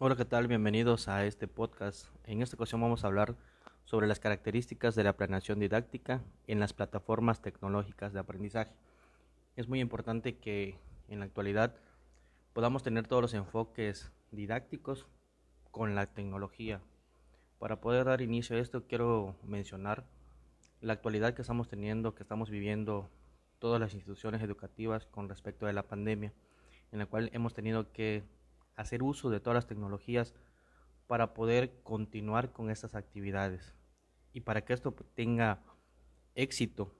Hola, ¿qué tal? Bienvenidos a este podcast. En esta ocasión vamos a hablar sobre las características de la planeación didáctica en las plataformas tecnológicas de aprendizaje. Es muy importante que en la actualidad podamos tener todos los enfoques didácticos con la tecnología. Para poder dar inicio a esto quiero mencionar la actualidad que estamos teniendo, que estamos viviendo todas las instituciones educativas con respecto a la pandemia, en la cual hemos tenido que hacer uso de todas las tecnologías para poder continuar con estas actividades. Y para que esto tenga éxito,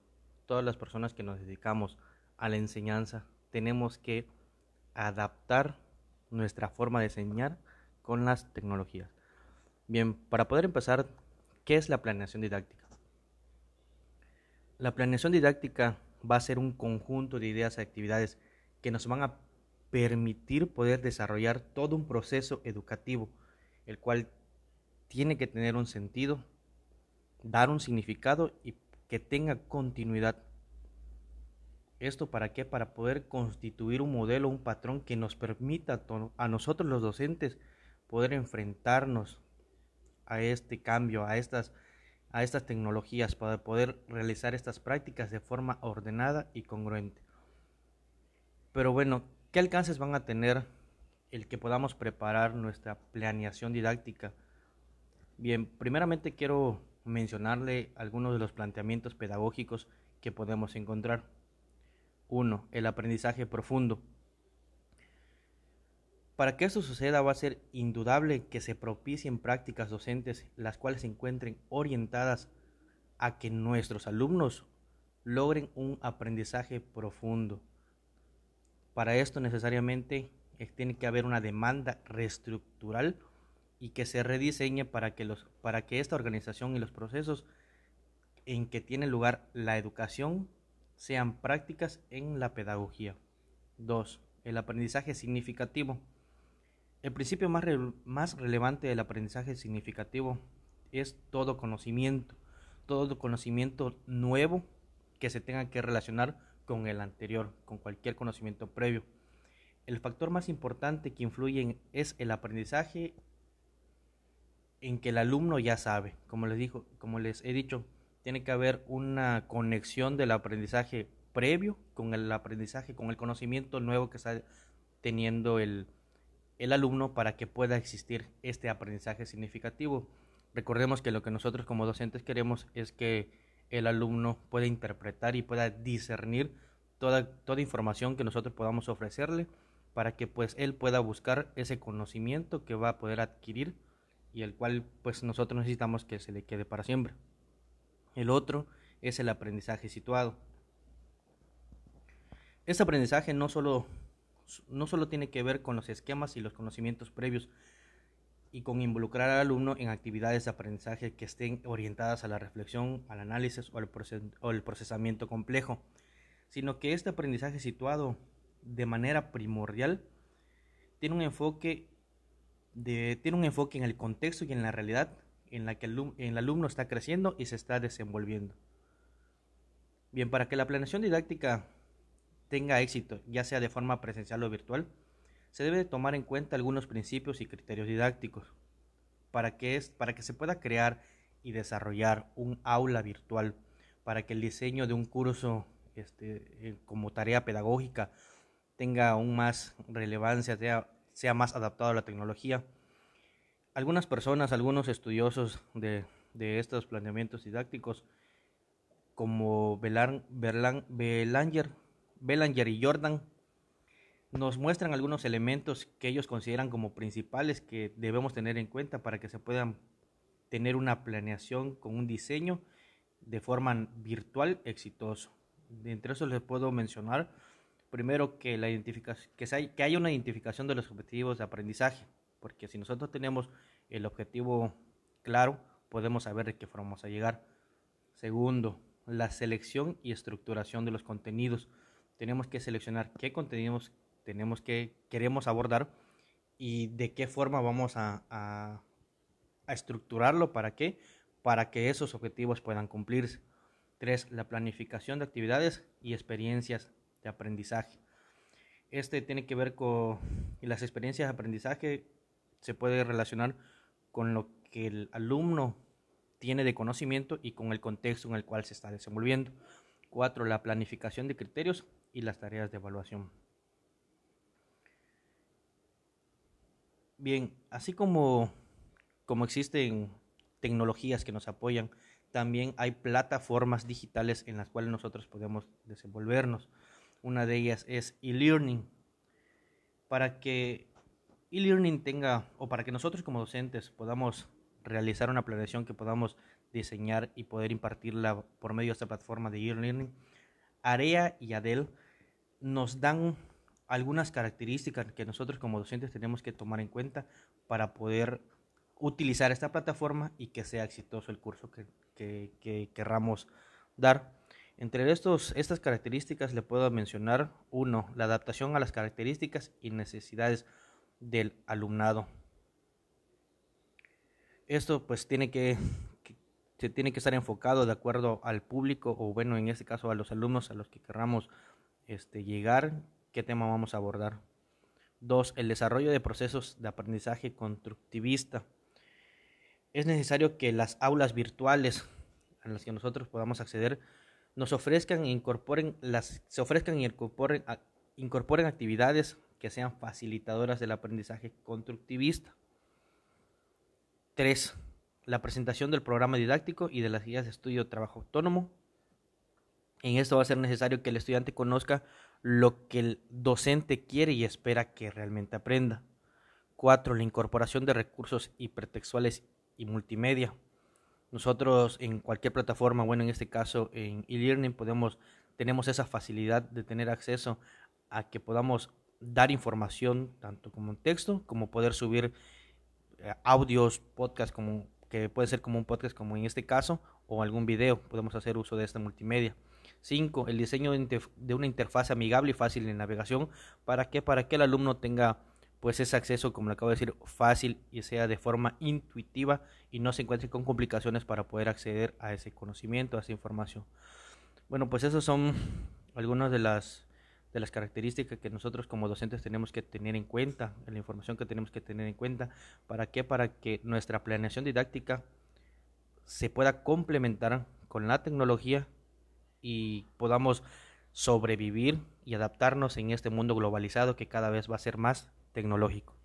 todas las personas que nos dedicamos a la enseñanza tenemos que adaptar nuestra forma de enseñar con las tecnologías. Bien, para poder empezar, ¿qué es la planeación didáctica? La planeación didáctica va a ser un conjunto de ideas y actividades que nos van a permitir poder desarrollar todo un proceso educativo, el cual tiene que tener un sentido, dar un significado y que tenga continuidad. ¿Esto para qué? Para poder constituir un modelo, un patrón que nos permita a nosotros los docentes poder enfrentarnos a este cambio, a estas, a estas tecnologías, para poder realizar estas prácticas de forma ordenada y congruente. Pero bueno, ¿Qué alcances van a tener el que podamos preparar nuestra planeación didáctica? Bien, primeramente quiero mencionarle algunos de los planteamientos pedagógicos que podemos encontrar. Uno, El aprendizaje profundo. Para que esto suceda va a ser indudable que se propicien prácticas docentes las cuales se encuentren orientadas a que nuestros alumnos logren un aprendizaje profundo. Para esto necesariamente tiene que haber una demanda reestructural y que se rediseñe para que, los, para que esta organización y los procesos en que tiene lugar la educación sean prácticas en la pedagogía. 2. El aprendizaje significativo. El principio más, más relevante del aprendizaje significativo es todo conocimiento, todo conocimiento nuevo que se tenga que relacionar con el anterior, con cualquier conocimiento previo. El factor más importante que influye es el aprendizaje en que el alumno ya sabe. Como les, dijo, como les he dicho, tiene que haber una conexión del aprendizaje previo con el aprendizaje, con el conocimiento nuevo que está teniendo el, el alumno para que pueda existir este aprendizaje significativo. Recordemos que lo que nosotros como docentes queremos es que el alumno puede interpretar y pueda discernir toda, toda información que nosotros podamos ofrecerle para que pues él pueda buscar ese conocimiento que va a poder adquirir y el cual pues nosotros necesitamos que se le quede para siempre. El otro es el aprendizaje situado. Este aprendizaje no solo, no solo tiene que ver con los esquemas y los conocimientos previos, y con involucrar al alumno en actividades de aprendizaje que estén orientadas a la reflexión, al análisis o al, procesamiento complejo, sino que este aprendizaje situado de manera primordial tiene un enfoque tiene un enfoque en el contexto y en la realidad en la que el, el alumno está creciendo y se está desenvolviendo. Bien, para que la planeación didáctica tenga éxito, ya sea de forma presencial o virtual, se debe tomar en cuenta algunos principios y criterios didácticos para que, es, para que se pueda crear y desarrollar un aula virtual, para que el diseño de un curso este, eh, como tarea pedagógica tenga aún más relevancia, sea, más adaptado a la tecnología. Algunas personas, algunos estudiosos de, estos planteamientos didácticos, como Belan, Belanger, Belanger y Jordan, nos muestran algunos elementos que ellos consideran como principales que debemos tener en cuenta para que se puedan tener una planeación con un diseño de forma virtual exitoso. Entre eso les puedo mencionar primero que, la identificación, que, hay, que haya una identificación de los objetivos de aprendizaje, porque si nosotros tenemos el objetivo claro, podemos saber de qué forma vamos a llegar. Segundo, la selección y estructuración de los contenidos. Tenemos que seleccionar qué contenidos tenemos que, queremos abordar y de qué forma vamos a, estructurarlo, para qué, para que esos objetivos puedan cumplirse. Tres, la planificación de actividades y experiencias de aprendizaje. Este tiene que ver con las experiencias de aprendizaje, se puede relacionar con lo que el alumno tiene de conocimiento y con el contexto en el cual se está desenvolviendo. Cuatro, la planificación de criterios y las tareas de evaluación. Bien, así como, como existen tecnologías que nos apoyan, también hay plataformas digitales en las cuales nosotros podemos desenvolvernos. Una de ellas es e-learning. Para que e-learning tenga, o para que nosotros como docentes podamos realizar una planeación que podamos diseñar y poder impartirla por medio de esta plataforma de e-learning, AREA y ADEL nos dan algunas características que nosotros como docentes tenemos que tomar en cuenta para poder utilizar esta plataforma y que sea exitoso el curso que, que, querramos dar. Entre estos, estas características le puedo mencionar, uno, la adaptación a las características y necesidades del alumnado. Esto pues tiene que, se tiene que estar enfocado de acuerdo al público o bueno, en este caso a los alumnos a los que querramos este, llegar, qué tema vamos a abordar. Dos, el desarrollo de procesos de aprendizaje constructivista. Es necesario que las aulas virtuales a las que nosotros podamos acceder nos ofrezcan e incorporen las, se ofrezcan incorporen, incorporen actividades que sean facilitadoras del aprendizaje constructivista. 3. La presentación del programa didáctico y de las guías de estudio de trabajo autónomo. En esto va a ser necesario que el estudiante conozca lo que el docente quiere y espera que realmente aprenda. 4. La incorporación de recursos hipertextuales y multimedia. Nosotros en cualquier plataforma, bueno, en este caso en e-learning podemos tenemos esa facilidad de tener acceso a que podamos dar información tanto como en texto como poder subir eh, audios, podcast como que puede ser como un podcast como en este caso o algún video, podemos hacer uso de esta multimedia. 5. El diseño de una interfaz amigable y fácil de navegación para que para que el alumno tenga pues ese acceso, como le acabo de decir, fácil y sea de forma intuitiva y no se encuentre con complicaciones para poder acceder a ese conocimiento, a esa información. Bueno, pues esas son algunas de las de las características que nosotros como docentes tenemos que tener en cuenta, la información que tenemos que tener en cuenta, ¿para qué? Para que nuestra planeación didáctica se pueda complementar con la tecnología y podamos sobrevivir y adaptarnos en este mundo globalizado que cada vez va a ser más tecnológico.